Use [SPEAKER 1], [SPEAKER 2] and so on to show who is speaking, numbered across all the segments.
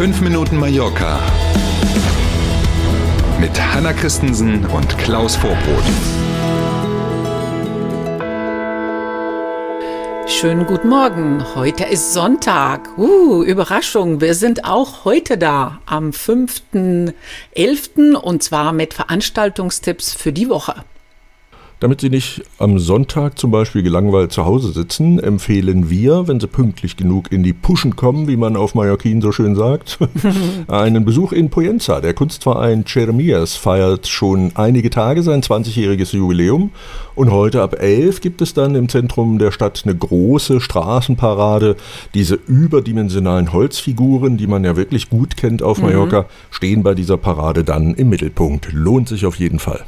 [SPEAKER 1] 5 Minuten Mallorca mit Hanna Christensen und Klaus Vorbrot.
[SPEAKER 2] Schönen guten Morgen. Heute ist Sonntag. Uh, Überraschung. Wir sind auch heute da am 5.11. und zwar mit Veranstaltungstipps für die Woche.
[SPEAKER 3] Damit Sie nicht am Sonntag zum Beispiel gelangweilt zu Hause sitzen, empfehlen wir, wenn Sie pünktlich genug in die Puschen kommen, wie man auf Mallorquin so schön sagt, einen Besuch in Poyenza. Der Kunstverein Cheremias feiert schon einige Tage sein 20-jähriges Jubiläum und heute ab 11 gibt es dann im Zentrum der Stadt eine große Straßenparade. Diese überdimensionalen Holzfiguren, die man ja wirklich gut kennt auf Mallorca, mhm. stehen bei dieser Parade dann im Mittelpunkt. Lohnt sich auf jeden Fall.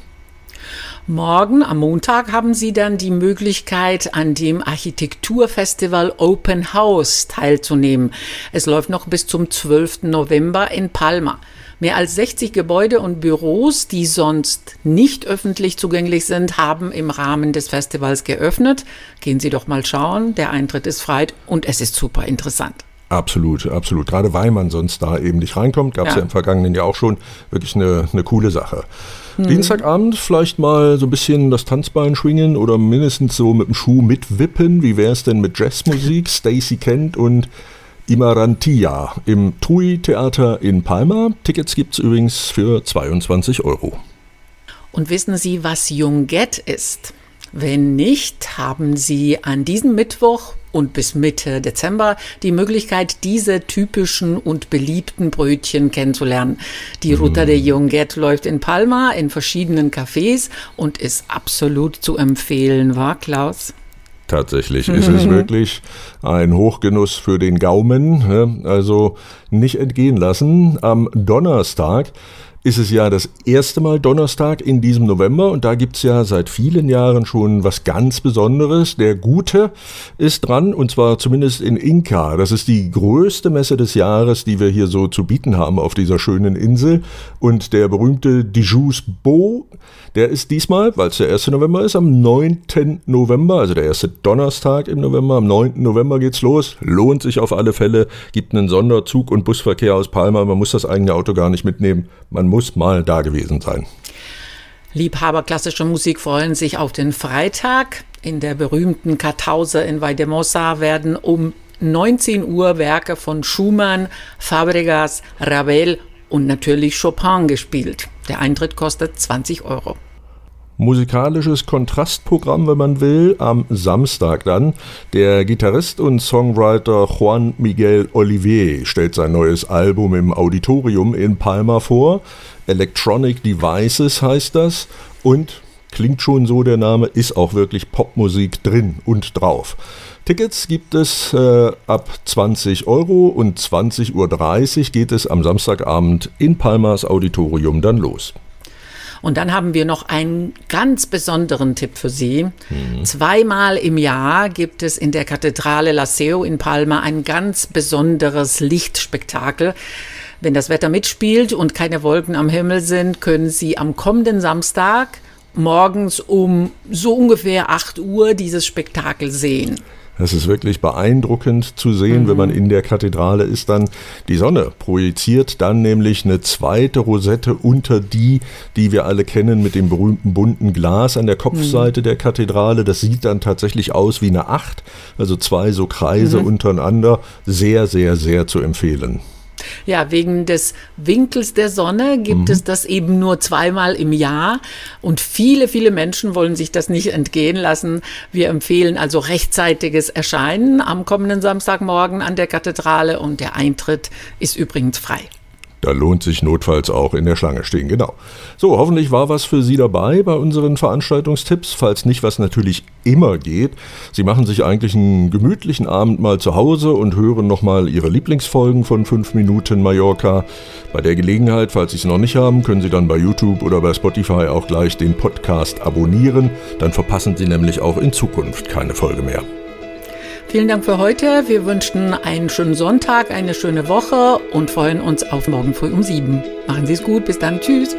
[SPEAKER 2] Morgen am Montag haben Sie dann die Möglichkeit, an dem Architekturfestival Open House teilzunehmen. Es läuft noch bis zum 12. November in Palma. Mehr als 60 Gebäude und Büros, die sonst nicht öffentlich zugänglich sind, haben im Rahmen des Festivals geöffnet. Gehen Sie doch mal schauen. Der Eintritt ist frei und es ist super interessant.
[SPEAKER 3] Absolut, absolut. Gerade weil man sonst da eben nicht reinkommt, gab es ja. ja. im vergangenen Jahr auch schon wirklich eine, eine coole Sache. Hm. Dienstagabend vielleicht mal so ein bisschen das Tanzbein schwingen oder mindestens so mit dem Schuh mitwippen. Wie wäre es denn mit Jazzmusik? Stacy Kent und Imarantia im TUI Theater in Palma. Tickets gibt es übrigens für 22 Euro.
[SPEAKER 2] Und wissen Sie, was Junget ist? Wenn nicht, haben Sie an diesem Mittwoch und bis Mitte Dezember die Möglichkeit, diese typischen und beliebten Brötchen kennenzulernen. Die Ruta de Junget läuft in Palma in verschiedenen Cafés und ist absolut zu empfehlen, war Klaus?
[SPEAKER 3] Tatsächlich ist es wirklich ein Hochgenuss für den Gaumen. Also nicht entgehen lassen. Am Donnerstag ist es ja das erste Mal Donnerstag in diesem November und da gibt's ja seit vielen Jahren schon was ganz Besonderes. Der Gute ist dran und zwar zumindest in Inka. Das ist die größte Messe des Jahres, die wir hier so zu bieten haben auf dieser schönen Insel. Und der berühmte Dijous Bo, der ist diesmal, weil es der 1. November ist, am 9. November, also der erste Donnerstag im November. Am 9. November geht's los. Lohnt sich auf alle Fälle. Gibt einen Sonderzug und Busverkehr aus Palma. Man muss das eigene Auto gar nicht mitnehmen. Man muss mal da gewesen sein.
[SPEAKER 2] Liebhaber klassischer Musik freuen sich auf den Freitag. In der berühmten Kartause in Vaidemosa werden um 19 Uhr Werke von Schumann, Fabregas, Ravel und natürlich Chopin gespielt. Der Eintritt kostet 20 Euro
[SPEAKER 3] musikalisches Kontrastprogramm, wenn man will, am Samstag dann. Der Gitarrist und Songwriter Juan Miguel Olivier stellt sein neues Album im Auditorium in Palma vor. Electronic Devices heißt das und klingt schon so der Name, ist auch wirklich Popmusik drin und drauf. Tickets gibt es äh, ab 20 Euro und 20.30 Uhr geht es am Samstagabend in Palmas Auditorium dann los.
[SPEAKER 2] Und dann haben wir noch einen ganz besonderen Tipp für Sie. Mhm. Zweimal im Jahr gibt es in der Kathedrale Laseo in Palma ein ganz besonderes Lichtspektakel. Wenn das Wetter mitspielt und keine Wolken am Himmel sind, können Sie am kommenden Samstag morgens um so ungefähr 8 Uhr dieses Spektakel sehen.
[SPEAKER 3] Es ist wirklich beeindruckend zu sehen, mhm. wenn man mhm. in der Kathedrale ist. Dann die Sonne projiziert dann nämlich eine zweite Rosette unter die, die wir alle kennen mit dem berühmten bunten Glas an der Kopfseite mhm. der Kathedrale. Das sieht dann tatsächlich aus wie eine Acht, also zwei so Kreise mhm. untereinander. Sehr, sehr, sehr zu empfehlen.
[SPEAKER 2] Ja, wegen des Winkels der Sonne gibt mhm. es das eben nur zweimal im Jahr und viele, viele Menschen wollen sich das nicht entgehen lassen. Wir empfehlen also rechtzeitiges Erscheinen am kommenden Samstagmorgen an der Kathedrale und der Eintritt ist übrigens frei.
[SPEAKER 3] Da lohnt sich notfalls auch in der Schlange stehen, genau. So, hoffentlich war was für Sie dabei bei unseren Veranstaltungstipps. Falls nicht, was natürlich immer geht. Sie machen sich eigentlich einen gemütlichen Abend mal zu Hause und hören nochmal Ihre Lieblingsfolgen von 5 Minuten Mallorca. Bei der Gelegenheit, falls Sie es noch nicht haben, können Sie dann bei YouTube oder bei Spotify auch gleich den Podcast abonnieren. Dann verpassen Sie nämlich auch in Zukunft keine Folge mehr.
[SPEAKER 2] Vielen Dank für heute. Wir wünschen einen schönen Sonntag, eine schöne Woche und freuen uns auf morgen früh um sieben. Machen Sie es gut. Bis dann. Tschüss.